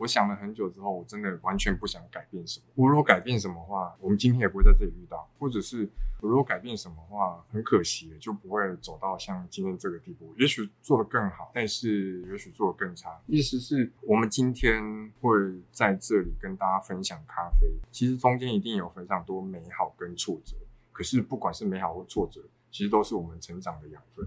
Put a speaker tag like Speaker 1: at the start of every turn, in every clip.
Speaker 1: 我想了很久之后，我真的完全不想改变什么。我如果改变什么话，我们今天也不会在这里遇到；或者是我如果改变什么话，很可惜，就不会走到像今天这个地步。也许做得更好，但是也许做得更差。意思是我们今天会在这里跟大家分享咖啡，其实中间一定有非常多美好跟挫折。可是不管是美好或挫折，其实都是我们成长的养分。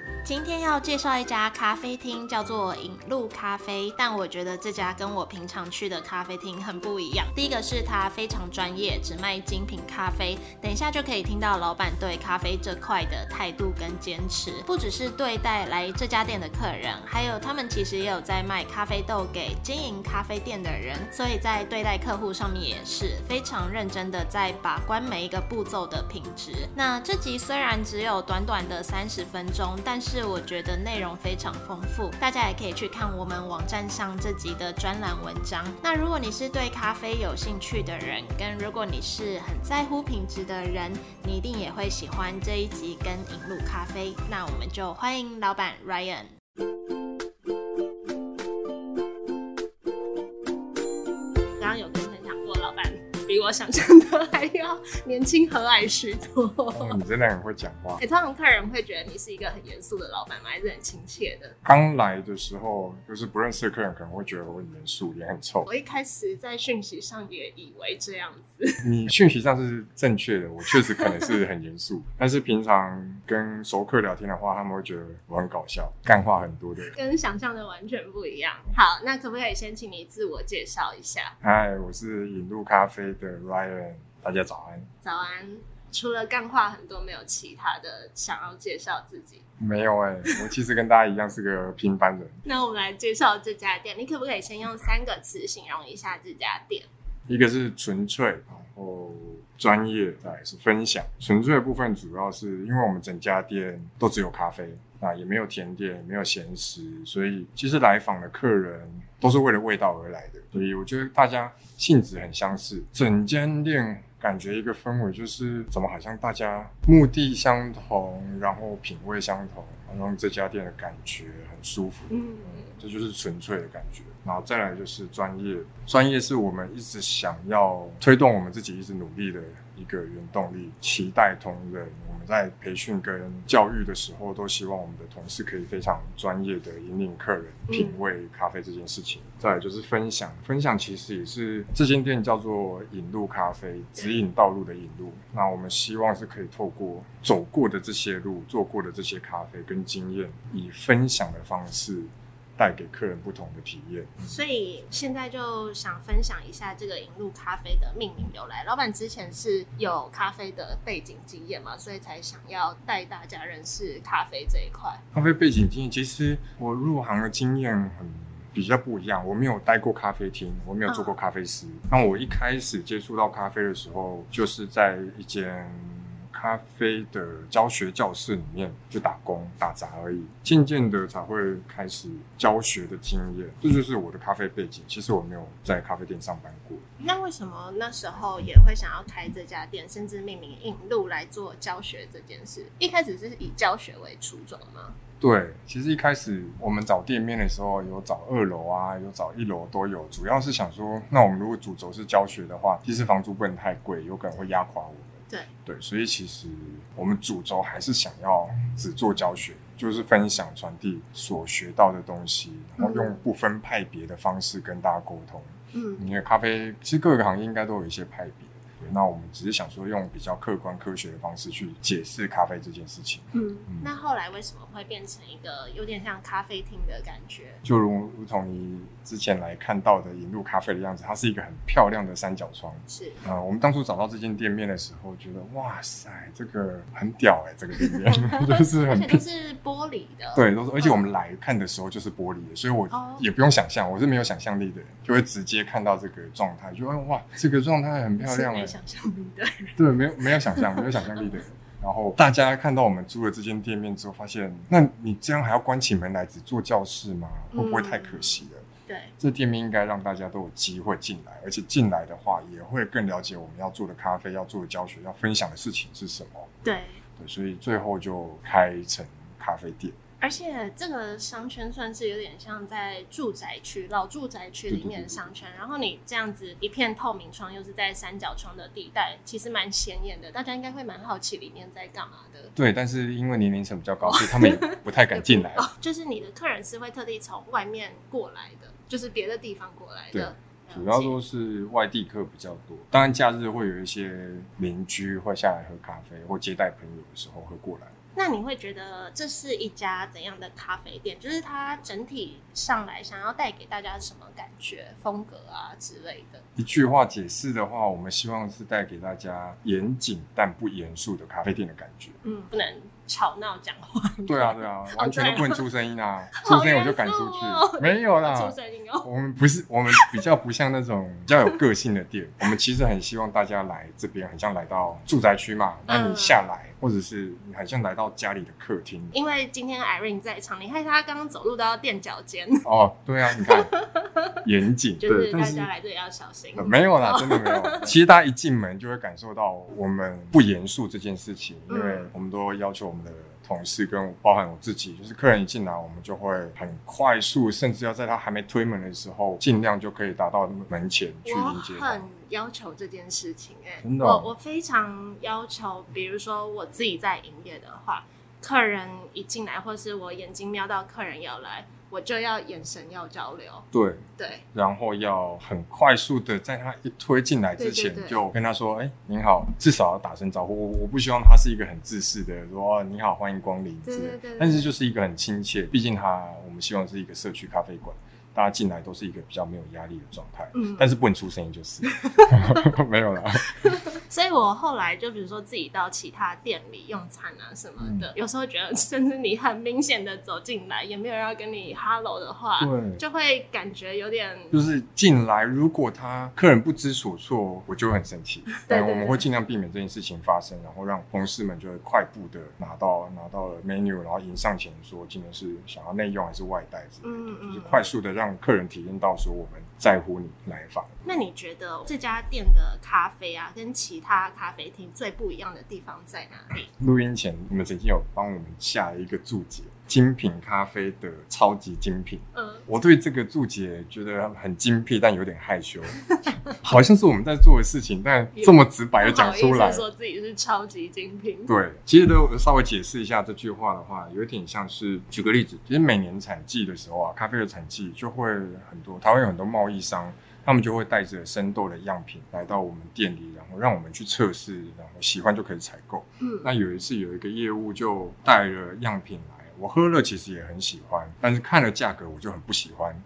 Speaker 2: 今天要介绍一家咖啡厅，叫做引路咖啡。但我觉得这家跟我平常去的咖啡厅很不一样。第一个是它非常专业，只卖精品咖啡。等一下就可以听到老板对咖啡这块的态度跟坚持，不只是对待来这家店的客人，还有他们其实也有在卖咖啡豆给经营咖啡店的人。所以在对待客户上面也是非常认真的，在把关每一个步骤的品质。那这集虽然只有短短的三十分钟，但是是我觉得内容非常丰富，大家也可以去看我们网站上这集的专栏文章。那如果你是对咖啡有兴趣的人，跟如果你是很在乎品质的人，你一定也会喜欢这一集跟引入咖啡。那我们就欢迎老板 Ryan。我想象的还要年轻和蔼许多。
Speaker 1: 你真的很会讲话。
Speaker 2: 哎，通常客人会觉得你是一个很严肃的老板吗？还是很亲切的？
Speaker 1: 刚来的时候，就是不认识的客人可能会觉得我很严肃，脸很臭。
Speaker 2: 我一开始在讯息上也以为这样子。
Speaker 1: 你讯息上是正确的，我确实可能是很严肃。但是平常跟熟客聊天的话，他们会觉得我很搞笑，干话很多的。
Speaker 2: 跟想象的完全不一样。好，那可不可以先请你自我介绍一下？
Speaker 1: 嗨，我是引路咖啡。的 Ryan，大家早安。
Speaker 2: 早安。除了干话很多，没有其他的想要介绍自己？
Speaker 1: 没有哎，我其实跟大家一样是个平凡人。
Speaker 2: 那我们来介绍这家店，你可不可以先用三个词形容一下这家店？
Speaker 1: 一个是纯粹，然后专业，来是分享。纯粹的部分主要是因为我们整家店都只有咖啡，啊，也没有甜点，也没有咸食，所以其实来访的客人都是为了味道而来的。所以我觉得大家性质很相似，整间店感觉一个氛围就是怎么好像大家目的相同，然后品味相同，然后这家店的感觉很舒服。嗯，这就是纯粹的感觉。然后再来就是专业，专业是我们一直想要推动我们自己一直努力的。一个原动力，期待同仁。我们在培训跟教育的时候，都希望我们的同事可以非常专业的引领客人品味咖啡这件事情。再来就是分享，分享其实也是这间店叫做引路咖啡，指引道路的引路。那我们希望是可以透过走过的这些路，做过的这些咖啡跟经验，以分享的方式。带给客人不同的体验，
Speaker 2: 所以现在就想分享一下这个引入咖啡的命名由来。老板之前是有咖啡的背景经验嘛，所以才想要带大家认识咖啡这一块。
Speaker 1: 咖啡背景经验，其实我入行的经验很比较不一样。我没有待过咖啡厅，我没有做过咖啡师。那我一开始接触到咖啡的时候，就是在一间。咖啡的教学教室里面去打工打杂而已，渐渐的才会开始教学的经验，这就是我的咖啡背景。其实我没有在咖啡店上班过。
Speaker 2: 那为什么那时候也会想要开这家店，甚至命名引路来做教学这件事？一开始是以教学为初衷吗？
Speaker 1: 对，其实一开始我们找店面的时候，有找二楼啊，有找一楼都有，主要是想说，那我们如果主轴是教学的话，其实房租不能太贵，有可能会压垮我。
Speaker 2: 对
Speaker 1: 对，所以其实我们主轴还是想要只做教学，就是分享传递所学到的东西，然后用不分派别的方式跟大家沟通。嗯，因为咖啡其实各个行业应该都有一些派别。那我们只是想说，用比较客观科学的方式去解释咖啡这件事情。
Speaker 2: 嗯，那后来为什么会变成一个有点像咖啡厅的感觉？
Speaker 1: 就如如同你之前来看到的引入咖啡的样子，它是一个很漂亮的三角窗。
Speaker 2: 是
Speaker 1: 啊，我们当初找到这间店面的时候，觉得哇塞，这个很屌哎，这个店面 就是很
Speaker 2: 都是玻璃的。
Speaker 1: 对，都是，而且我们来看的时候就是玻璃的，所以我也不用想象，我是没有想象力的人，就会直接看到这个状态，就哇，这个状态很漂亮哎。
Speaker 2: 想象力的，
Speaker 1: 对，没有没有想象，没有想象力的。然后大家看到我们租了这间店面之后，发现，那你这样还要关起门来只做教室吗？会不会太可惜了？
Speaker 2: 对，
Speaker 1: 这店面应该让大家都有机会进来，而且进来的话也会更了解我们要做的咖啡、要做的教学、要分享的事情是什么。
Speaker 2: 对，
Speaker 1: 对，所以最后就开成咖啡店。
Speaker 2: 而且这个商圈算是有点像在住宅区、老住宅区里面的商圈，然后你这样子一片透明窗，又是在三角窗的地带，其实蛮显眼的，大家应该会蛮好奇里面在干嘛的。
Speaker 1: 对，但是因为年龄层比较高，所以他们也不太敢进来。
Speaker 2: 哦，就是你的客人是会特地从外面过来的，就是别的地方过来的。
Speaker 1: 对主要都是外地客比较多，当然假日会有一些邻居会下来喝咖啡或接待朋友的时候会过来。
Speaker 2: 那你会觉得这是一家怎样的咖啡店？就是它整体上来想要带给大家什么感觉、风格啊之类的？
Speaker 1: 一句话解释的话，我们希望是带给大家严谨但不严肃的咖啡店的感觉。
Speaker 2: 嗯，不能吵闹讲话。
Speaker 1: 对啊，对啊，完全都不能出声音啊！出声音我就赶出去。没有啦，
Speaker 2: 出声音哦。
Speaker 1: 我们不是，我们比较不像那种比较有个性的店。我们其实很希望大家来这边，很像来到住宅区嘛。那你下来。或者是你好像来到家里的客厅，
Speaker 2: 因为今天 Irene 在场，你看他刚刚走路都要垫脚尖。
Speaker 1: 哦，对啊，你看 严谨，
Speaker 2: 就是大家来这里要小心。
Speaker 1: 没有啦，真的没有。其实大家一进门就会感受到我们不严肃这件事情，因为我们都要求我们的。同事跟包含我自己，就是客人一进来，我们就会很快速，甚至要在他还没推门的时候，尽量就可以达到门前去迎接。
Speaker 2: 我很要求这件事情，哎，我我非常要求，比如说我自己在营业的话，客人一进来，或是我眼睛瞄到客人要来。我就要眼神要交流，
Speaker 1: 对
Speaker 2: 对，
Speaker 1: 然后要很快速的在他一推进来之前就跟他说：“哎，您好。”至少要打声招呼。我我不希望他是一个很自私的说：“你好，欢迎光临。”
Speaker 2: 对对对。
Speaker 1: 但是就是一个很亲切，毕竟他我们希望是一个社区咖啡馆。大家进来都是一个比较没有压力的状态，嗯，但是不能出声音就是，没有了。
Speaker 2: 所以我后来就比如说自己到其他店里用餐啊什么的，有时候觉得 甚至你很明显的走进来，也没有人要跟你 hello 的话，
Speaker 1: 对，
Speaker 2: 就会感觉有点
Speaker 1: 就是进来，如果他客人不知所措，我就会很生气。
Speaker 2: 对，
Speaker 1: 我们会尽量避免这件事情发生，然后让同事们就会快步的拿到拿到了 menu，然后迎上前说今天是想要内用还是外带之类的，就是快速的让。让客人体验到说我们在乎你来访。
Speaker 2: 那你觉得这家店的咖啡啊，跟其他咖啡厅最不一样的地方在哪里？
Speaker 1: 录音前，你们曾经有帮我们下一个注解。精品咖啡的超级精品，嗯，我对这个注解觉得很精辟，但有点害羞，好像是我们在做的事情，但这么直白的讲出来，
Speaker 2: 说自己是超级精品。
Speaker 1: 对，其实都稍微解释一下这句话的话，有点像是举个例子，其实每年产季的时候啊，咖啡的产季就会很多，台湾有很多贸易商，他们就会带着生豆的样品来到我们店里，然后让我们去测试，然后喜欢就可以采购。嗯，那有一次有一个业务就带了样品来。我喝了，其实也很喜欢，但是看了价格，我就很不喜欢。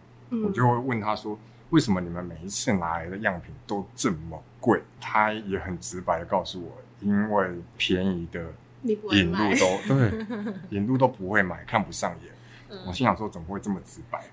Speaker 1: 我就会问他说：“为什么你们每一次拿来的样品都这么贵？”他也很直白的告诉我：“因为便宜的引路都 对，引路都不会买，看不上眼。”我心想说：“怎么会这么直白？”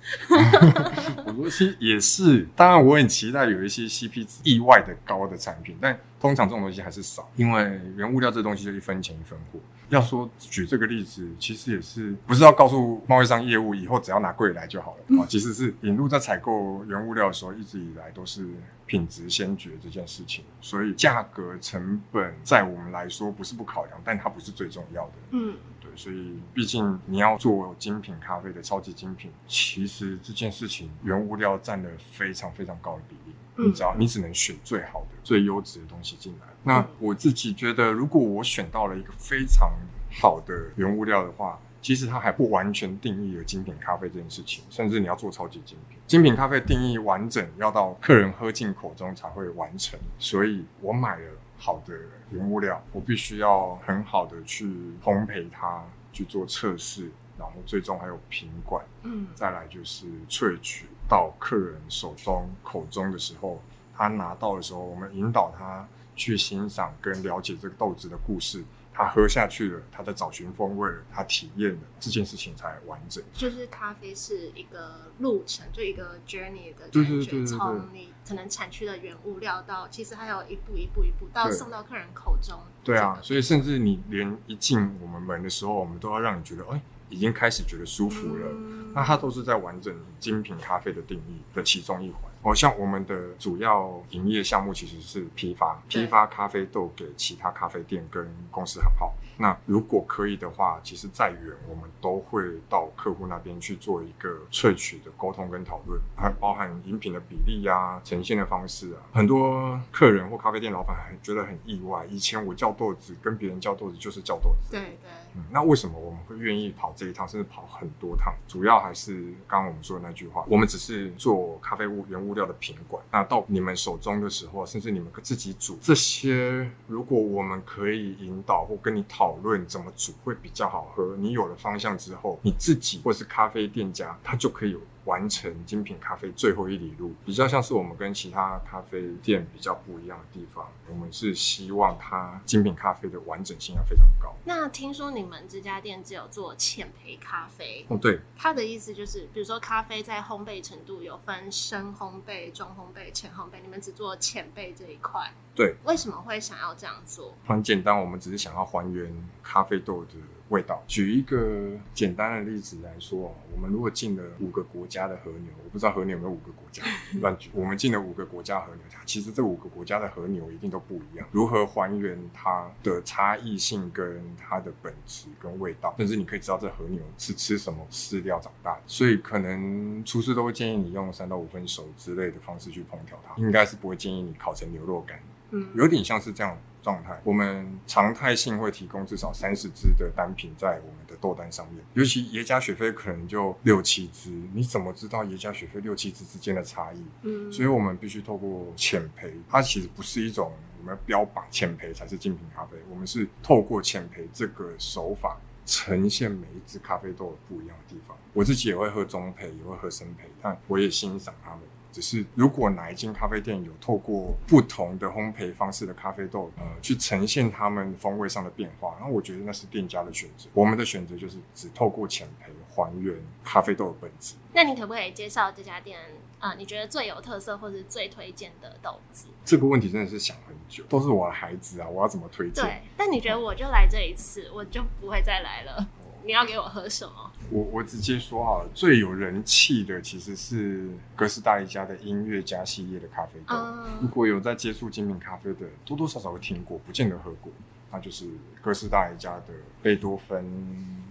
Speaker 1: 我说：“其实也是，当然我很期待有一些 CP 值意外的高的产品，但通常这种东西还是少，因为原物料这东西就一分钱一分货。”要说举这个例子，其实也是不是要告诉贸易商业务以后只要拿贵来就好了啊？其实是引入在采购原物料的时候，一直以来都是品质先决这件事情，所以价格成本在我们来说不是不考量，但它不是最重要的。嗯，对，所以毕竟你要做精品咖啡的超级精品，其实这件事情原物料占了非常非常高的比例。你只要你只能选最好的、最优质的东西进来。那我自己觉得，如果我选到了一个非常好的原物料的话，其实它还不完全定义了精品咖啡这件事情。甚至你要做超级精品，精品咖啡定义完整，要到客人喝进口中才会完成。所以我买了好的原物料，我必须要很好的去烘焙它，去做测试，然后最终还有品管，嗯，再来就是萃取。到客人手中口中的时候，他拿到的时候，我们引导他去欣赏跟了解这个豆子的故事，他喝下去了，他在找寻风味了，他体验了这件事情才完整。
Speaker 2: 就是咖啡是一个路程，就一个 journey 的
Speaker 1: 对
Speaker 2: 感觉，
Speaker 1: 对对对对
Speaker 2: 从你可能产区的原物料到，其实还有一步一步一步到送到客人口中。
Speaker 1: 对啊，所以甚至你连一进我们门的时候，我们都要让你觉得，哎，已经开始觉得舒服了。
Speaker 2: 嗯
Speaker 1: 那它都是在完整精品咖啡的定义的其中一环。哦，像我们的主要营业项目其实是批发，批发咖啡豆给其他咖啡店跟公司行号。那如果可以的话，其实再远我们都会到客户那边去做一个萃取的沟通跟讨论，还包含饮品的比例啊、呈现的方式啊。很多客人或咖啡店老板还觉得很意外，以前我叫豆子跟别人叫豆子就是叫豆子，
Speaker 2: 对对，
Speaker 1: 嗯，那为什么我们会愿意跑这一趟，甚至跑很多趟？主要还是刚刚我们说的那句话，我们只是做咖啡物原物料的品管。那到你们手中的时候，甚至你们自己煮这些，如果我们可以引导或跟你讨讨论怎么煮会比较好喝，你有了方向之后，你自己或是咖啡店家，他就可以有完成精品咖啡最后一里路，比较像是我们跟其他咖啡店比较不一样的地方。我们是希望它精品咖啡的完整性要非常高。
Speaker 2: 那听说你们这家店只有做浅焙咖啡，
Speaker 1: 哦，对，
Speaker 2: 它的意思就是，比如说咖啡在烘焙程度有分深烘焙、中烘焙、浅烘焙，你们只做浅焙这一块，
Speaker 1: 对，
Speaker 2: 为什么会想要这样做？
Speaker 1: 很简单，我们只是想要还原咖啡豆的味道。举一个简单的例子来说哦，我们如果进了五个国家的和牛，我不知道和牛有没有五个国家，乱举。我们进了五个国家和牛，它其实这五个国家的和牛一定都不一样。如何还原它的差异性跟它的本质跟味道，甚至你可以知道这和牛是吃什么饲料长大的。所以可能厨师都会建议你用三到五分熟之类的方式去烹调它，应该是不会建议你烤成牛肉干。
Speaker 2: 嗯，
Speaker 1: 有点像是这样状态。我们常态性会提供至少三十支的单品在我们的豆单上面，尤其耶加雪菲可能就六七支，你怎么知道耶加雪菲六七支之间的差异？
Speaker 2: 嗯，
Speaker 1: 所以我们必须透过浅培，它其实不是一种我们要标榜浅培才是精品咖啡，我们是透过浅培这个手法。呈现每一支咖啡豆的不一样的地方，我自己也会喝中焙，也会喝深焙，但我也欣赏他们。只是如果哪一间咖啡店有透过不同的烘焙方式的咖啡豆，呃，去呈现他们风味上的变化，那我觉得那是店家的选择。我们的选择就是只透过浅焙还原咖啡豆的本质。
Speaker 2: 那你可不可以介绍这家店啊、呃你觉得最有特色或者最推荐的豆子？
Speaker 1: 这个问题真的是想很久，都是我的孩子啊，我要怎么推荐？
Speaker 2: 对，但你觉得我就来这一次，我就不会再来了。你要给我喝什么？
Speaker 1: 我我直接说好了，最有人气的其实是哥斯达黎加的音乐家系列的咖啡豆。如
Speaker 2: 嗯，
Speaker 1: 果有在接触精品咖啡的，多多少少会听过，不见得喝过。那就是哥斯达黎加的贝多芬、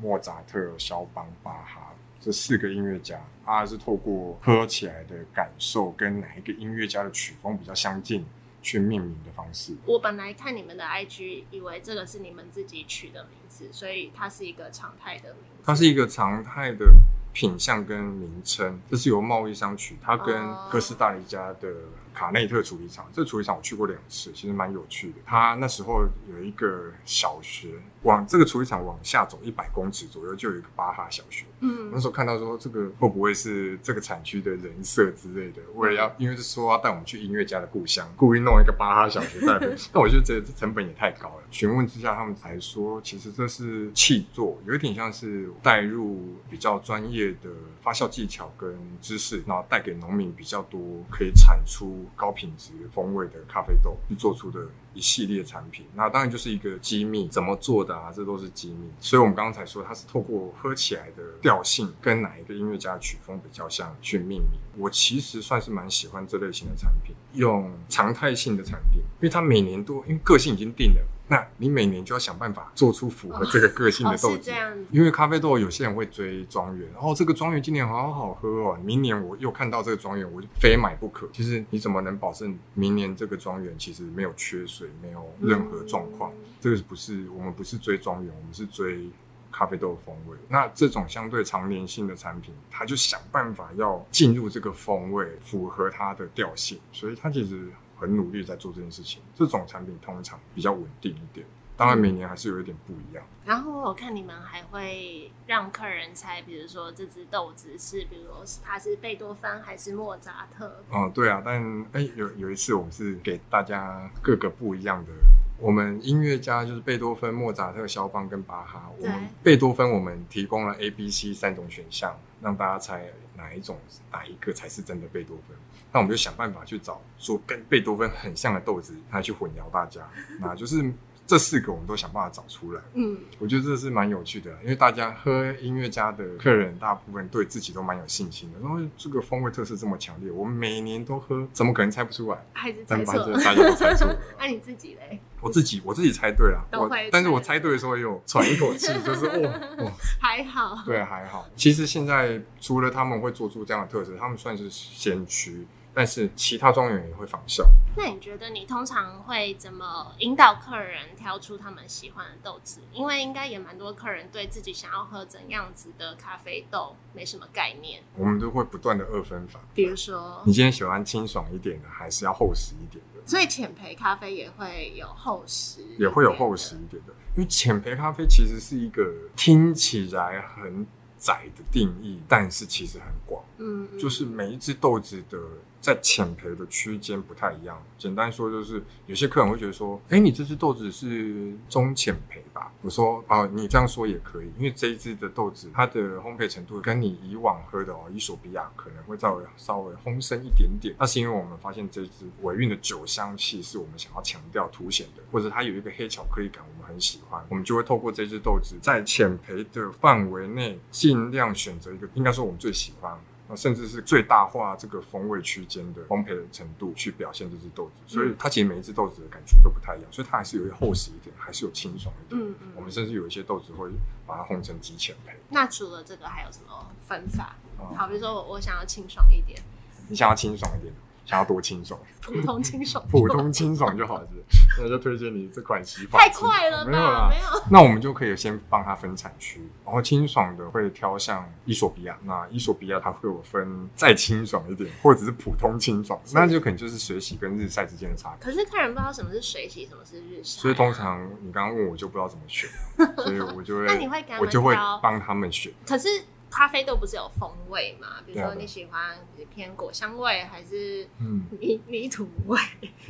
Speaker 1: 莫扎特、肖邦、巴哈这四个音乐家，他是透过喝起来的感受跟哪一个音乐家的曲风比较相近去命名的方式。
Speaker 2: 我本来看你们的 IG，以为这个是你们自己取的名字，所以它是一个常态的名字。
Speaker 1: 它是一个常态的品相跟名称，这是由贸易商取，它跟
Speaker 2: 哦
Speaker 1: 哥斯达黎加的卡内特处理厂，这个处理厂我去过两次，其实蛮有趣的。它那时候有一个小学，往这个处理厂往下走一百公尺左右，就有一个巴哈小学。我那
Speaker 2: 嗯
Speaker 1: 时候看到说，这个会不会是这个产区的人设之类的？为了要，因为是说要带我们去音乐家的故乡，故意弄一个巴哈小学在那边。那我就觉得这成本也太高了。询问之下，他们才说，其实这是气作，有一点像是带入比较专业的发酵技巧跟知识，然后带给农民比较多可以产出高品质风味的咖啡豆，去做出的一系列产品。那当然就是一个机密，怎么做的啊，这都是机密。所以我们刚才说，它是透过喝起来的调性跟哪一个音乐家的曲风比较像去命名。我其实算是蛮喜欢这类型的产品，用常态性的产品，因为它每年都因为个性已经定了，那你每年就要想办法做出符合这个个性的
Speaker 2: 哦
Speaker 1: 豆子。
Speaker 2: 是这样子。
Speaker 1: 因为咖啡豆有些人会追庄园，然后这个庄园今年好好喝哦，明年我又看到这个庄园，我就非买不可。其实你怎么能保证明年这个庄园其实没有缺水，没有任何状况？
Speaker 2: 嗯
Speaker 1: 这个不是我们不是追庄园，我们是追咖啡豆的风味。那这种相对常年性的产品，它就想办法要进入这个风味，符合它的调性，所以它其实很努力在做这件事情。这种产品通常比较稳定一点，当然每年还是有一点不一样。
Speaker 2: 然后我看你们还会让客人猜，比如说这只豆子是，比如说它是贝多芬还是莫扎特。
Speaker 1: 哦，对啊，但哎，有有一次我们是给大家各个不一样的我们音乐家就是贝多芬、莫扎特、肖邦跟巴哈。我们贝多芬我们提供了 A、B、C 三种选项，让大家猜哪一种哪一个才是真的贝多芬。那我们就想办法去找说跟贝多芬很像的豆子，来去混淆大家。那就是这四个我们都想办法找出来。
Speaker 2: 嗯，
Speaker 1: 我觉得这是蛮有趣的，因为大家喝音乐家的客人大部分对自己都蛮有信心的。然后这个风味特色这么强烈，我们每年都喝，怎么可能猜不出来？
Speaker 2: 还是猜错了。
Speaker 1: 大家都猜错了。
Speaker 2: 那你自己嘞？
Speaker 1: 我自己我自己猜对了，我但是我
Speaker 2: 猜
Speaker 1: 猜对的时候也有喘一口气，就是哦哦，
Speaker 2: 还好。
Speaker 1: 对，还好。其实现在除了他们会做出这样的特色，他们算是先驱，但是其他庄园也会仿效。
Speaker 2: 那你觉得你通常会怎么引导客人挑出他们喜欢的豆子？因为应该也蛮多客人对自己想要喝怎样子的咖啡豆没什么概念。
Speaker 1: 我们都会不断的二分法。
Speaker 2: 比如说
Speaker 1: 你，今天喜欢清爽一点的，还是要厚实一点的？
Speaker 2: 所以浅焙咖啡也会有厚实，
Speaker 1: 也会有厚实。一点的，因为浅焙咖啡其实是一个听起来很窄的定义，但是其实很广，
Speaker 2: 嗯，嗯
Speaker 1: 就是每一只豆子的在浅焙的区间不太一样。简单说就是，有些客人会觉得说，哎，你这只豆子是中浅焙吧？我说，哦，你这样说也可以，因为这一支的豆子它的烘焙程度跟你以往喝的哦伊索比亚可能会稍微稍微烘深一点点，那是因为我们发现这支尾韵的酒香气是我们想要强调凸显的，或者它有一个黑巧克力感，我们很喜欢，我们就会透过这支豆子在浅焙的范围内，尽量选择一个应该说我们最喜欢。那甚至是最大化这个风味区间的烘焙的程度去表现这只豆子，所以它其实每一只豆子的感觉都不太一样，所以它还是有厚实一点，还是有清爽一点。
Speaker 2: 嗯嗯
Speaker 1: 我们甚至有一些豆子会把它烘成极浅焙。
Speaker 2: 那除了这个还有什么分法？
Speaker 1: 哦
Speaker 2: 好，比如说我我想要清爽一点，
Speaker 1: 你想要清爽一点，想要多清爽，
Speaker 2: 普通清爽，
Speaker 1: 普通清爽就好了。是 那就推荐你这款洗发
Speaker 2: 太快了
Speaker 1: 没有啦
Speaker 2: 吧？没有。
Speaker 1: 那我们就可以先帮它分产区，然后清爽的会挑向伊索比亚，那伊索比亚它会有分再清爽一点，或者是普通清爽，那就可能就是水洗跟日晒之间的差别。
Speaker 2: 可是客人不知道什么是水洗，什么是日晒啊、
Speaker 1: 所以通常你刚刚问我就不知道怎么选，所以我就会
Speaker 2: 那你会
Speaker 1: 我就会帮他们选。
Speaker 2: 可是咖啡豆不是有风味嘛？比如说你喜欢偏果香味，还是
Speaker 1: 嗯，
Speaker 2: 泥泥土味？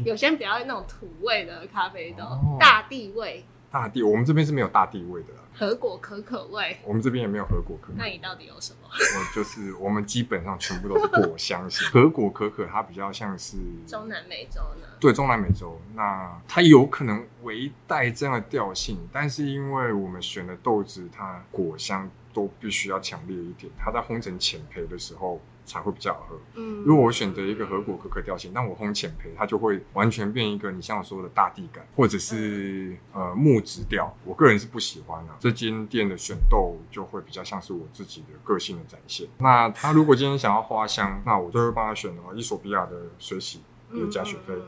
Speaker 2: 有些人比较那种土味的咖啡豆，
Speaker 1: 哦
Speaker 2: 大地味、
Speaker 1: 大地我们这边是没有大地味的啦，
Speaker 2: 核果可可味。
Speaker 1: 我们这边也没有核果可可
Speaker 2: 那，你到底有什么？
Speaker 1: 我就是我们基本上全部都是果香型。核果可可它比较像是
Speaker 2: 中南美洲呢？
Speaker 1: 对中南美洲，那它有可能微带这样的调性，但是因为我们选的豆子，它果香都必须要强烈一点，它在烘成浅焙的时候才会比较好喝。
Speaker 2: 嗯，
Speaker 1: 如果我选择一个核果可可调性，那我烘浅焙，它就会完全变一个你像我说的大地感，或者是呃木质调，我个人是不喜欢的、这间店的选豆就会比较像是我自己的个性的展现。那他如果今天想要花香，那我就会帮他选哦伊索比亚的水洗也加雪菲。
Speaker 2: 嗯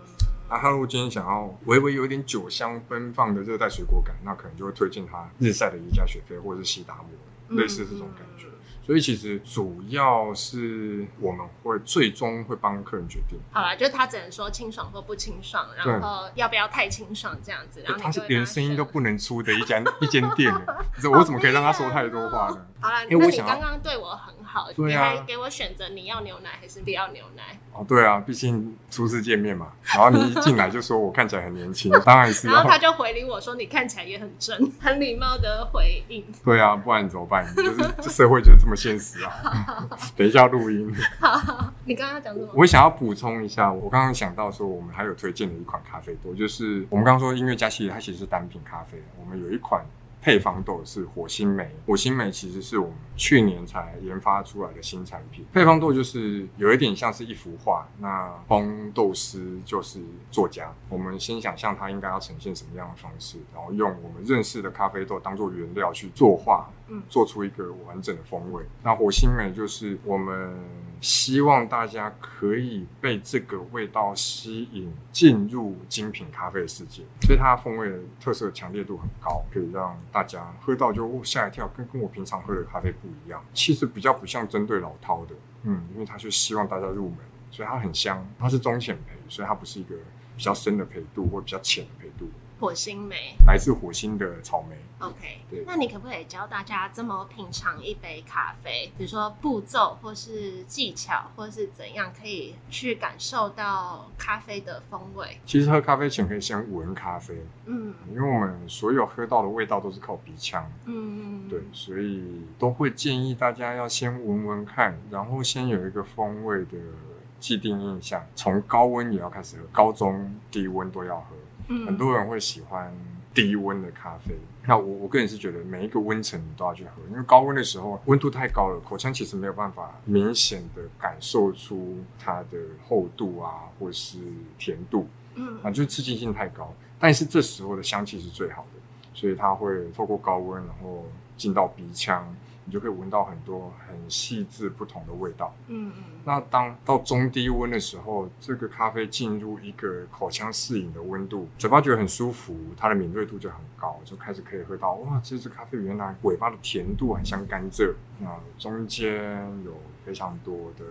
Speaker 1: 那他如果今天想要微微有点酒香奔放的热带水果感，那可能就会推荐他日晒的耶加雪菲或者是西达摩，
Speaker 2: 嗯
Speaker 1: 类似这种感觉。所以其实主要是我们会最终会帮客人决定，
Speaker 2: 好了，就是他只能说清爽或不清爽，然后要不要太清爽这样子，然后
Speaker 1: 他
Speaker 2: 是
Speaker 1: 连声音都不能出的一间 一间店，这我怎么可以让他说太多话呢？
Speaker 2: 好了，那你
Speaker 1: 因为我想要
Speaker 2: 刚刚对我很好，你还给我选择你要牛奶还是不要牛奶，
Speaker 1: 哦，对啊，毕竟初次见面嘛，然后你一进来就说我看起来很年轻，当然是
Speaker 2: 然后他就回礼我说你看起来也很正，很礼貌的回应。
Speaker 1: 对啊，不然怎么办？就是这社会就是这么现实啊。等一下录音。
Speaker 2: 你刚刚讲什么？
Speaker 1: 我想要补充一下，我刚刚想到说，我们还有推荐的一款咖啡豆，就是我们刚刚说音乐家系列，它其实是单品咖啡。我们有一款配方豆是火星梅，火星梅其实是我们去年才研发出来的新产品。配方豆就是有一点像是一幅画，那烘豆师就是作家。我们先想象它应该要呈现什么样的方式，然后用我们认识的咖啡豆当做原料去作画，
Speaker 2: 嗯
Speaker 1: 做出一个完整的风味。那火星梅就是我们希望大家可以被这个味道吸引，进入精品咖啡的世界，所以它风味的特色强烈度很高，可以让大家喝到就吓一跳，跟跟我平常喝的咖啡不一样。其实比较不像针对老饕的，嗯，因为它是希望大家入门，所以它很香，它是中浅焙，所以它不是一个比较深的焙度或比较浅的焙度。
Speaker 2: 火星梅
Speaker 1: 来自火星的草莓。
Speaker 2: ，OK
Speaker 1: 对。
Speaker 2: 那你可不可以教大家怎么品尝一杯咖啡？比如说步骤，或是技巧，或是怎样可以去感受到咖啡的风味？
Speaker 1: 其实喝咖啡前可以先闻咖啡，
Speaker 2: 嗯
Speaker 1: 因为我们所有喝到的味道都是靠鼻腔，
Speaker 2: 嗯，
Speaker 1: 对，所以都会建议大家要先闻闻看，然后先有一个风味的既定印象。从高温也要开始喝，高中低温都要喝。
Speaker 2: 嗯。
Speaker 1: 很多人会喜欢低温的咖啡，那我我个人是觉得每一个温层你都要去喝，因为高温的时候温度太高了，口腔其实没有办法明显的感受出它的厚度啊，或是甜度。
Speaker 2: 嗯。
Speaker 1: 啊，就是刺激性太高。但是这时候的香气是最好的，所以它会透过高温，然后进到鼻腔，你就可以闻到很多很细致不同的味道。
Speaker 2: 嗯嗯
Speaker 1: 那当到中低温的时候，这个咖啡进入一个口腔适应的温度，嘴巴觉得很舒服，它的敏锐度就很高，就开始可以喝到哇，这支咖啡原来尾巴的甜度很像甘蔗，那中间有非常多的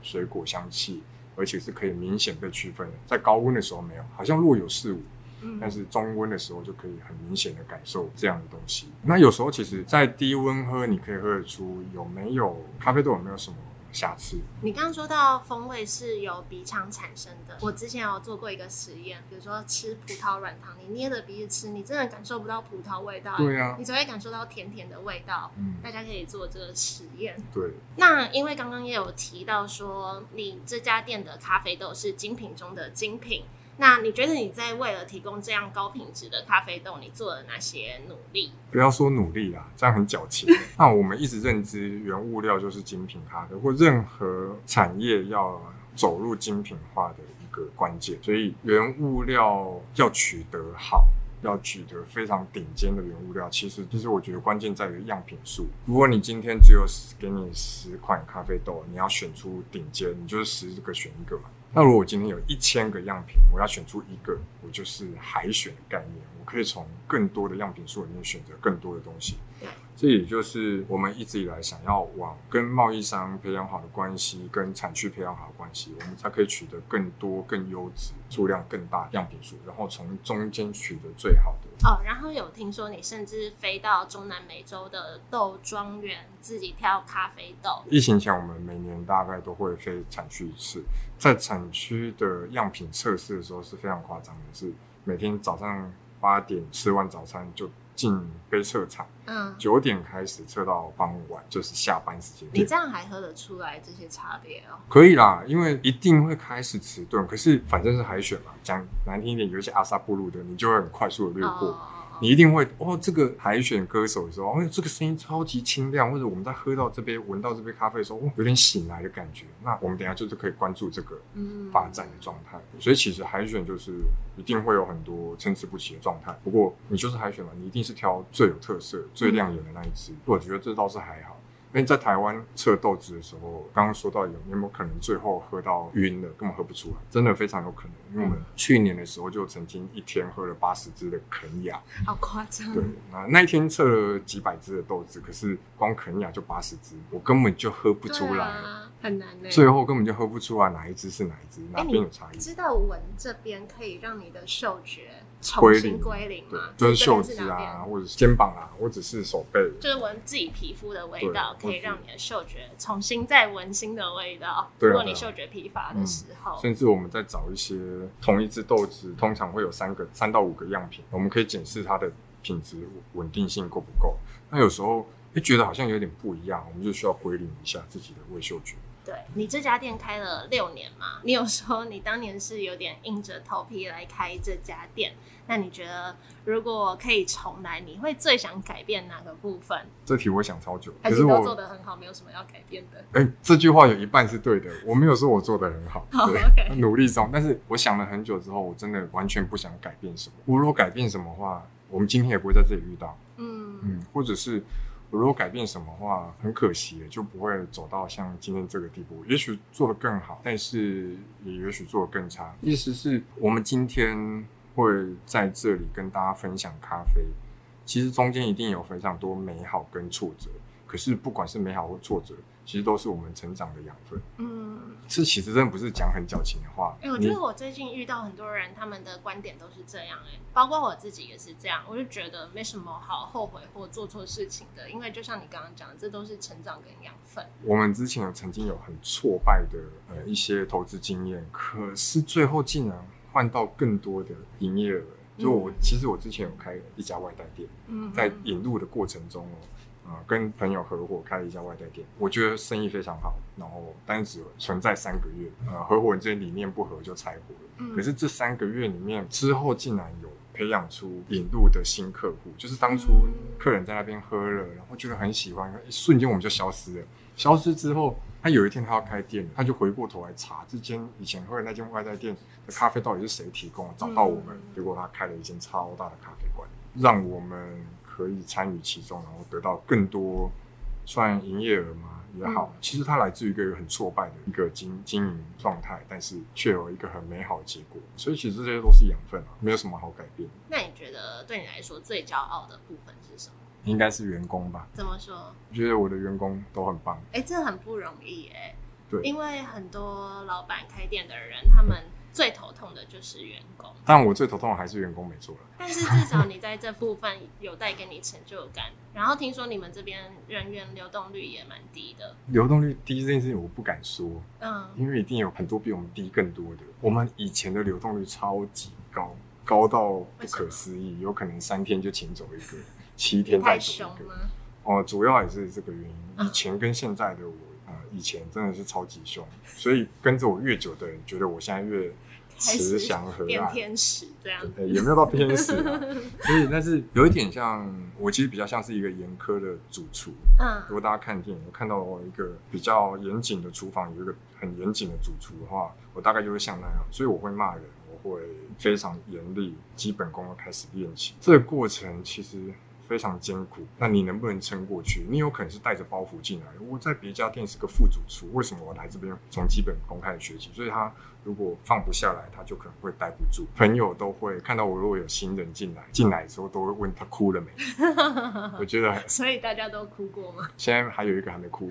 Speaker 1: 水果香气，而且是可以明显被区分的。在高温的时候没有，好像若有似无，
Speaker 2: 嗯，
Speaker 1: 但是中温的时候就可以很明显的感受这样的东西。那有时候其实，在低温喝，你可以喝得出有没有咖啡豆有没有什么瑕疵。
Speaker 2: 你刚刚说到风味是由鼻腔产生的，我之前有做过一个实验，比如说吃葡萄软糖，你捏着鼻子吃，你真的感受不到葡萄味道，
Speaker 1: 对啊
Speaker 2: 你只会感受到甜甜的味道。
Speaker 1: 嗯，
Speaker 2: 大家可以做这个实验。
Speaker 1: 对，
Speaker 2: 那因为刚刚也有提到说，你这家店的咖啡豆是精品中的精品。那你觉得你在为了提供这样高品质的咖啡豆，你做了哪些努力？
Speaker 1: 不要说努力啦，这样很矫情。那我们一直认知原物料就是精品咖啡，或任何产业要走入精品化的一个关键，所以原物料要取得好。要取得非常顶尖的原物料，其实其实我觉得关键在于样品数。如果你今天只有给你十款咖啡豆，你要选出顶尖，你就是十个选一个嘛。那如果我今天有一千个样品，我要选出一个，我就是海选的概念，我可以从更多的样品数里面选择更多的东西。
Speaker 2: 对，
Speaker 1: 这也就是我们一直以来想要往跟贸易商培养好的关系，跟产区培养好的关系，我们才可以取得更多、更优质、数量更大样品数，然后从中间取得最好的。
Speaker 2: 哦，然后有听说你甚至飞到中南美洲的豆庄园自己挑咖啡豆。
Speaker 1: 疫情前，我们每年大概都会飞产区一次，在产区的样品测试的时候是非常夸张的，是每天早上八点吃完早餐就进杯测场，
Speaker 2: 嗯，
Speaker 1: 九点开始测到傍晚，就是下班时间。
Speaker 2: 你这样还喝得出来这些差别哦？
Speaker 1: 可以啦，因为一定会开始迟钝，可是反正是海选嘛，讲难听一点，有一些阿萨布鲁的，你就会很快速的略过。
Speaker 2: 哦
Speaker 1: 你一定会哦，这个海选歌手的时候，哦，这个声音超级清亮，或者我们在喝到这杯、闻到这杯咖啡的时候，哦，有点醒来的感觉。那我们等一下就是可以关注这个
Speaker 2: 嗯
Speaker 1: 发展的状态。所以其实海选就是一定会有很多参差不齐的状态。不过你就是海选嘛，你一定是挑最有特色、最亮眼的那一只。我觉得这倒是还好。因为在台湾测豆子的时候，刚刚说到有有没有可能最后喝到晕了，根本喝不出来，真的非常有可能。因为我们去年的时候就曾经一天喝了八十支的肯雅，
Speaker 2: 好夸张。
Speaker 1: 对，那那一天测了几百支的豆子，可是光肯雅就八十支，我根本就喝不出来，
Speaker 2: 啊，很难呢。
Speaker 1: 最后根本就喝不出来哪一支是哪一支，哪边有差异。
Speaker 2: 知道闻这边可以让你的嗅觉重
Speaker 1: 归零
Speaker 2: 归零
Speaker 1: 对
Speaker 2: 吗？，
Speaker 1: 就是袖子啊，或者是肩膀啊，或者是手背。
Speaker 2: 就是闻自己皮肤的味道，可以让你的嗅觉重新再闻新的味道。
Speaker 1: 对啊
Speaker 2: 如果你嗅觉疲乏的时候，
Speaker 1: 甚至我们在找一些同一只豆子，通常会有三个、三到五个样品，我们可以检视它的品质稳定性够不够。那有时候会觉得好像有点不一样，我们就需要归零一下自己的味嗅觉。
Speaker 2: 对你这家店开了六年嘛，你有说你当年是有点硬着头皮来开这家店，那你觉得如果可以重来，你会最想改变哪个部分？
Speaker 1: 这题我想超久，可是我
Speaker 2: 做的很好，没有什么要改变的？
Speaker 1: 哎、这句话有一半是对的，我没有说我做的很好，
Speaker 2: 好
Speaker 1: 对努力中。但是我想了很久之后，我真的完全不想改变什么。我如果改变什么话，我们今天也不会在这里遇到，
Speaker 2: 嗯
Speaker 1: 嗯，或者是如果改变什么话，很可惜，就不会走到像今天这个地步。也许做得更好，但是也也许做得更差。意思是我们今天会在这里跟大家分享咖啡，其实中间一定有非常多美好跟挫折。可是不管是美好或挫折，其实都是我们成长的养分。
Speaker 2: 嗯，
Speaker 1: 这其实真的不是讲很矫情的话。
Speaker 2: 哎、我觉得我最近遇到很多人，他们的观点都是这样、哎，包括我自己也是这样。我就觉得没什么好后悔或做错事情的，因为就像你刚刚讲的，这都是成长跟养分。
Speaker 1: 我们之前有曾经有很挫败的呃一些投资经验，可是最后竟然换到更多的营业额。就我、
Speaker 2: 嗯
Speaker 1: 其实我之前有开一家外带店，
Speaker 2: 嗯，
Speaker 1: 在引入的过程中哦，啊、跟朋友合伙开了一家外带店，我觉得生意非常好，然后但是只存在三个月，呃，合伙人之间理念不合就拆伙了。
Speaker 2: 嗯
Speaker 1: 可是这三个月里面之后，竟然有培养出引入的新客户，就是当初客人在那边喝了，然后觉得很喜欢，一瞬间我们就消失了。消失之后，他有一天他要开店，他就回过头来查这间以前喝的那间外带店的咖啡到底是谁提供的，找到我们，
Speaker 2: 嗯
Speaker 1: 结果他开了一间超大的咖啡馆，让我们可以参与其中，然后得到更多算营业额嘛也好，
Speaker 2: 嗯。
Speaker 1: 其实它来自于一个很挫败的一个经经营状态，但是却有一个很美好的结果，所以其实这些都是养分啊，没有什么好改变，
Speaker 2: 那你觉得对你来说最骄傲的部分是什么？
Speaker 1: 应该是员工吧。
Speaker 2: 怎么说？
Speaker 1: 我觉得我的员工都很棒，
Speaker 2: 哎、这很不容易哎、
Speaker 1: 对。
Speaker 2: 因为很多老板开店的人，他们最头痛的就是员工。
Speaker 1: 但我最头痛的还是员工没错了。
Speaker 2: 但是至少你在这部分有带给你成就感。然后听说你们这边人员流动率也蛮低的，
Speaker 1: 流动率低这件事情我不敢说，
Speaker 2: 嗯，
Speaker 1: 因为一定有很多比我们低更多的。我们以前的流动率超级高，高到不可思议，有可能三天就请走一个，七天再
Speaker 2: 太
Speaker 1: 走一个。哦，主要也是这个原因。
Speaker 2: 嗯
Speaker 1: 以前跟现在的我，呃，以前真的是超级凶，所以跟着我越久的人，觉得我现在越慈祥和蔼。
Speaker 2: 变天使这样。
Speaker 1: 呃也没有到天使啊，所以但是有一点像，我其实比较像是一个严苛的主厨。
Speaker 2: 嗯
Speaker 1: 如果大家看电影，有看到我一个比较严谨的厨房，有一个很严谨的主厨的话，我大概就会像那样，所以我会骂人，我会非常严厉，基本功要开始练习。这个过程其实非常艰苦，那你能不能撑过去？你有可能是带着包袱进来，我在别家店是个副主厨，为什么我来这边从基本功开始学习？所以他如果放不下来，他就可能会待不住。朋友都会看到我，如果有新人进来，进来的时候都会问他哭了没。我觉得
Speaker 2: 所以大家都哭过吗？
Speaker 1: 现在还有一个还没哭，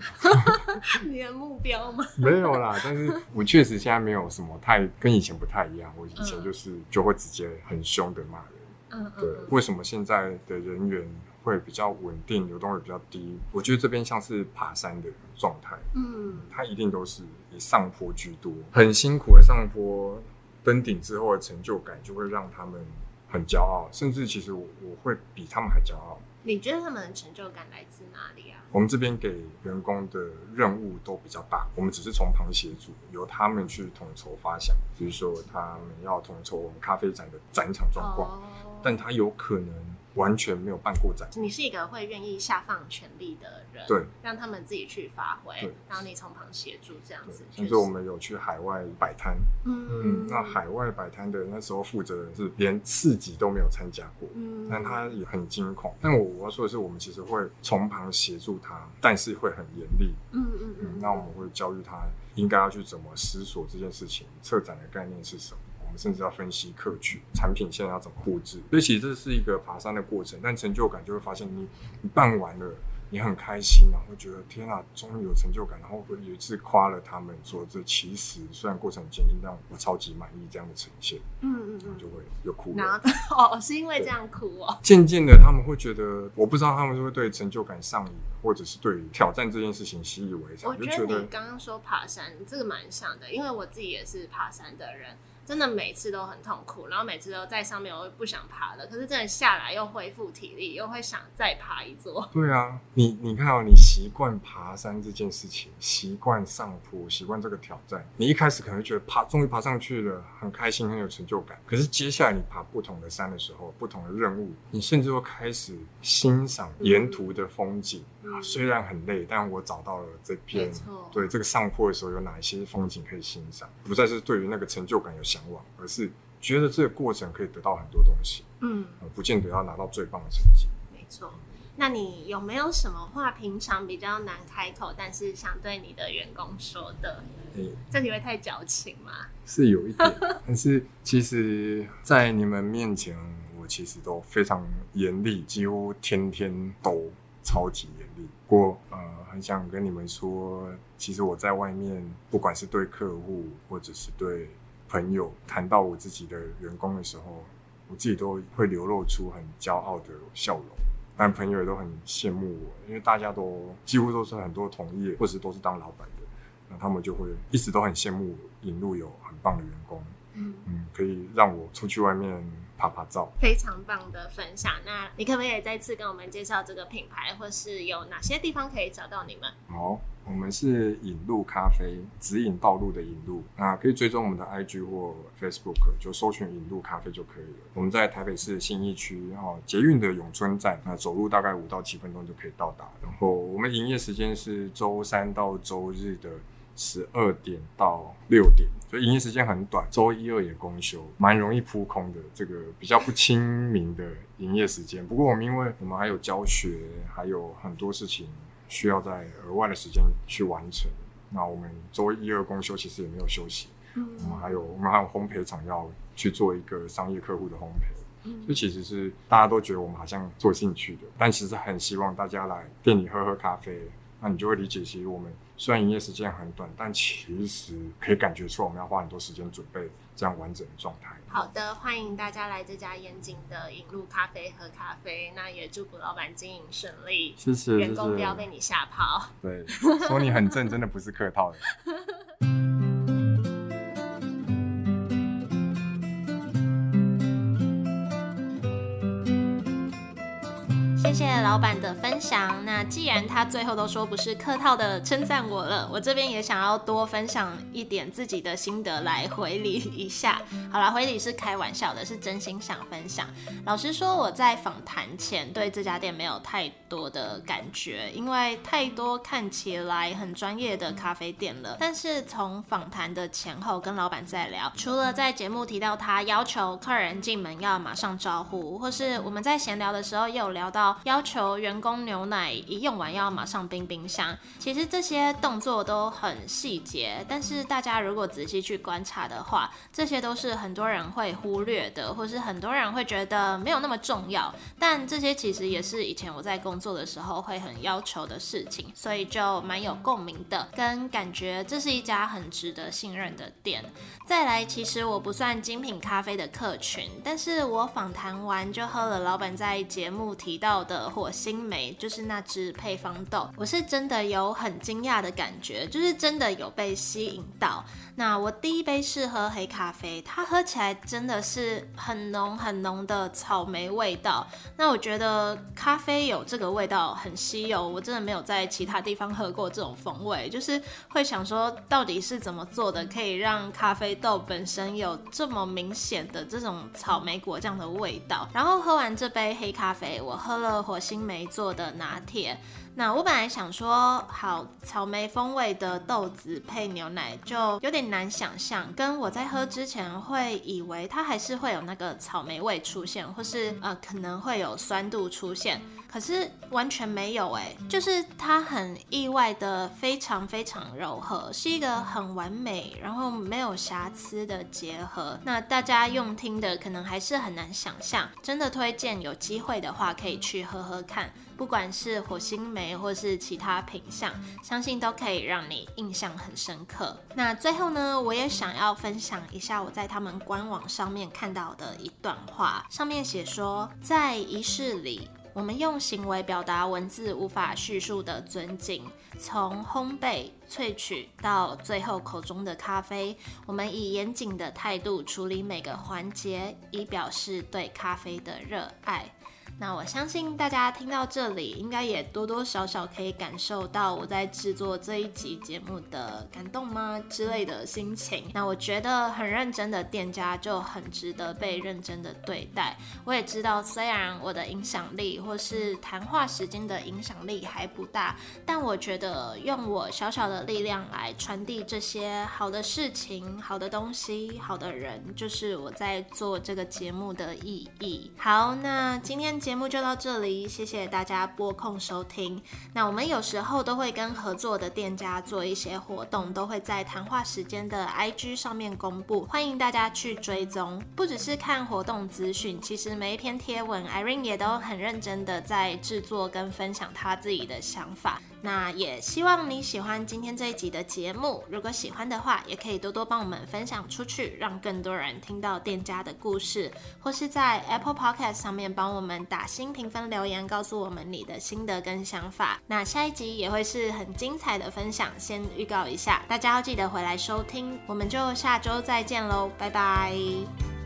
Speaker 2: 你的目标吗？
Speaker 1: 没有啦。但是我确实现在没有什么太跟以前不太一样。我以前就是就会直接很凶的骂人。
Speaker 2: 嗯
Speaker 1: 对，
Speaker 2: 嗯
Speaker 1: 为什么现在的人员会比较稳定，流动率比较低？我觉得这边像是爬山的状态，
Speaker 2: 嗯
Speaker 1: 它一定都是以上坡居多，很辛苦的上坡，登顶之后的成就感就会让他们很骄傲，甚至其实我我会比他们还骄傲。
Speaker 2: 你觉得他们的成就感来自哪里啊？
Speaker 1: 我们这边给员工的任务都比较大，我们只是从旁协助，由他们去统筹发想，比如说他们要统筹我们咖啡展的展场状况，
Speaker 2: 哦，
Speaker 1: 但他有可能完全没有办过展。
Speaker 2: 你是一个会愿意下放权力的人，
Speaker 1: 对，
Speaker 2: 让他们自己去发挥
Speaker 1: 对，
Speaker 2: 然后你从旁协助这样
Speaker 1: 对
Speaker 2: 子。，
Speaker 1: 就是我们有去海外摆摊，
Speaker 2: 嗯
Speaker 1: 嗯，那海外摆摊的那时候负责人是连市集都没有参加过，
Speaker 2: 嗯
Speaker 1: 但他也很惊恐。但我我要说的是，我们其实会从旁协助他，但是会很严厉。
Speaker 2: 嗯嗯
Speaker 1: 嗯
Speaker 2: 嗯，，
Speaker 1: 那我们会教育他应该要去怎么思索这件事情，策展的概念是什么。我们甚至要分析客群、产品线要怎么布置，所以其实这是一个爬山的过程。但成就感就会发现你，你办完了，你很开心，然后会觉得天啊，终于有成就感。然后我有一次夸了他们说，这其实虽然过程很艰辛，但我超级满意这样的呈现，
Speaker 2: 嗯嗯嗯，
Speaker 1: 就会又哭
Speaker 2: 然
Speaker 1: 了。
Speaker 2: 后哦，是因为这样哭哦，
Speaker 1: 渐渐的，他们会觉得，我不知道他们是会对成就感上瘾，或者是对于挑战这件事情习以为常，
Speaker 2: 我
Speaker 1: 就觉得
Speaker 2: 你刚刚说爬山，这个蛮像的，因为我自己也是爬山的人，真的每次都很痛苦，然后每次都在上面我会不想爬了，可是真的下来又恢复体力，又会想再爬一座。
Speaker 1: 对啊，你你看哦，你习惯爬山这件事情，习惯上坡，习惯这个挑战，你一开始可能觉得爬终于爬上去了，很开心，很有成就感。可是接下来你爬不同的山的时候，不同的任务，你甚至会开始欣赏沿途的风景。啊，虽然很累，但我找到了这片对这个上坡的时候有哪一些风景可以欣赏，不再是对于那个成就感有向往，而是觉得这个过程可以得到很多东西，
Speaker 2: 嗯，
Speaker 1: 呃不见得要拿到最棒的成绩。
Speaker 2: 没错。那你有没有什么话平常比较难开口，但是想对你的员工说的？
Speaker 1: 诶
Speaker 2: 这你会太矫情吗？
Speaker 1: 是有一点，但是其实，在你们面前，我其实都非常严厉，几乎天天都超级严过，呃，呃，很想跟你们说，其实我在外面，不管是对客户或者是对朋友，谈到我自己的员工的时候，我自己都会流露出很骄傲的笑容。但朋友也都很羡慕我，因为大家都几乎都是很多同业，或者都是当老板的，那他们就会一直都很羡慕引入有很棒的员工，嗯嗯，可以让我出去外面。拍拍照，
Speaker 2: 非常棒的分享。那你可不可以再次跟我们介绍这个品牌，或是有哪些地方可以找到你们？
Speaker 1: 好，我们是引路咖啡，指引道路的引路。那可以追踪我们的 IG 或 Facebook，就搜寻引路咖啡就可以了。我们在台北市信义区，然后捷运的永春站，那走路大概五到七分钟就可以到达。然后我们营业时间是周三到周日的。十二点到六点，所以营业时间很短，周一、二也公休，蛮容易扑空的。这个比较不亲民的营业时间。不过我们因为我们还有教学，还有很多事情需要在额外的时间去完成。那我们周一、二公休其实也没有休息。嗯，我们还有我们还有烘焙厂要去做一个商业客户的烘焙。嗯，这其实是大家都觉得我们好像做兴趣的，但其实很希望大家来店里喝喝咖啡。那你就会理解，其实我们虽然营业时间很短，但其实可以感觉出我们要花很多时间准备这样完整的状态。
Speaker 2: 好的，欢迎大家来这家严谨的引路咖啡喝咖啡。那也祝福老板经营顺利，
Speaker 1: 谢谢，
Speaker 2: 员工不要被你吓跑。
Speaker 1: 对，说你很正，真的不是客套的。
Speaker 2: 谢谢老板的分享。那既然他最后都说不是客套的称赞我了，我这边也想要多分享一点自己的心得来回礼一下。好了，回礼是开玩笑的，是真心想分享。老实说，我在访谈前对这家店没有太多的感觉，因为太多看起来很专业的咖啡店了。但是从访谈的前后跟老板在聊，除了在节目提到他要求客人进门要马上招呼，或是我们在闲聊的时候也有聊到。要求员工牛奶一用完要马上冰冰箱，其实这些动作都很细节，但是大家如果仔细去观察的话，这些都是很多人会忽略的，或是很多人会觉得没有那么重要。但这些其实也是以前我在工作的时候会很要求的事情，所以就蛮有共鸣的，跟感觉这是一家很值得信任的店。再来，其实我不算精品咖啡的客群，但是我访谈完就喝了老板在节目提到的。火星梅就是那只配方豆，我是真的有很惊讶的感觉，就是真的有被吸引到。那我第一杯是喝黑咖啡，它喝起来真的是很浓很浓的草莓味道。那我觉得咖啡有这个味道很稀有，我真的没有在其他地方喝过这种风味，就是会想说到底是怎么做的，可以让咖啡豆本身有这么明显的这种草莓果酱的味道。然后喝完这杯黑咖啡，我喝了火星梅做的拿铁。那我本来想说，好草莓风味的豆子配牛奶就有点难想象，跟我在喝之前会以为它还是会有那个草莓味出现，或是呃可能会有酸度出现。可是完全没有哎，就是它很意外的非常非常柔和，是一个很完美，然后没有瑕疵的结合。那大家用听的可能还是很难想象，真的推荐有机会的话可以去喝喝看，不管是火星梅或是其他品相，相信都可以让你印象很深刻。那最后呢，我也想要分享一下我在他们官网上面看到的一段话，上面写说，在仪式里。我们用行为表达文字无法叙述的尊敬，从烘焙、萃取到最后口中的咖啡，我们以严谨的态度处理每个环节，以表示对咖啡的热爱。那我相信大家听到这里，应该也多多少少可以感受到我在制作这一集节目的感动吗之类的心情。那我觉得很认真的店家就很值得被认真的对待。我也知道，虽然我的影响力或是谈话时间的影响力还不大，但我觉得用我小小的力量来传递这些好的事情、好的东西、好的人，就是我在做这个节目的意义。好，那今天。节目就到这里，谢谢大家播控收听。那我们有时候都会跟合作的店家做一些活动，都会在谈话时间的 IG 上面公布，欢迎大家去追踪。不只是看活动资讯，其实每一篇贴文，Irene 也都很认真的在制作跟分享他自己的想法。那也希望你喜欢今天这一集的节目。如果喜欢的话，也可以多多帮我们分享出去，让更多人听到店家的故事，或是在 Apple Podcast 上面帮我们打新评分留言，告诉我们你的心得跟想法。那下一集也会是很精彩的分享，先预告一下，大家要记得回来收听。我们就下周再见喽，拜拜。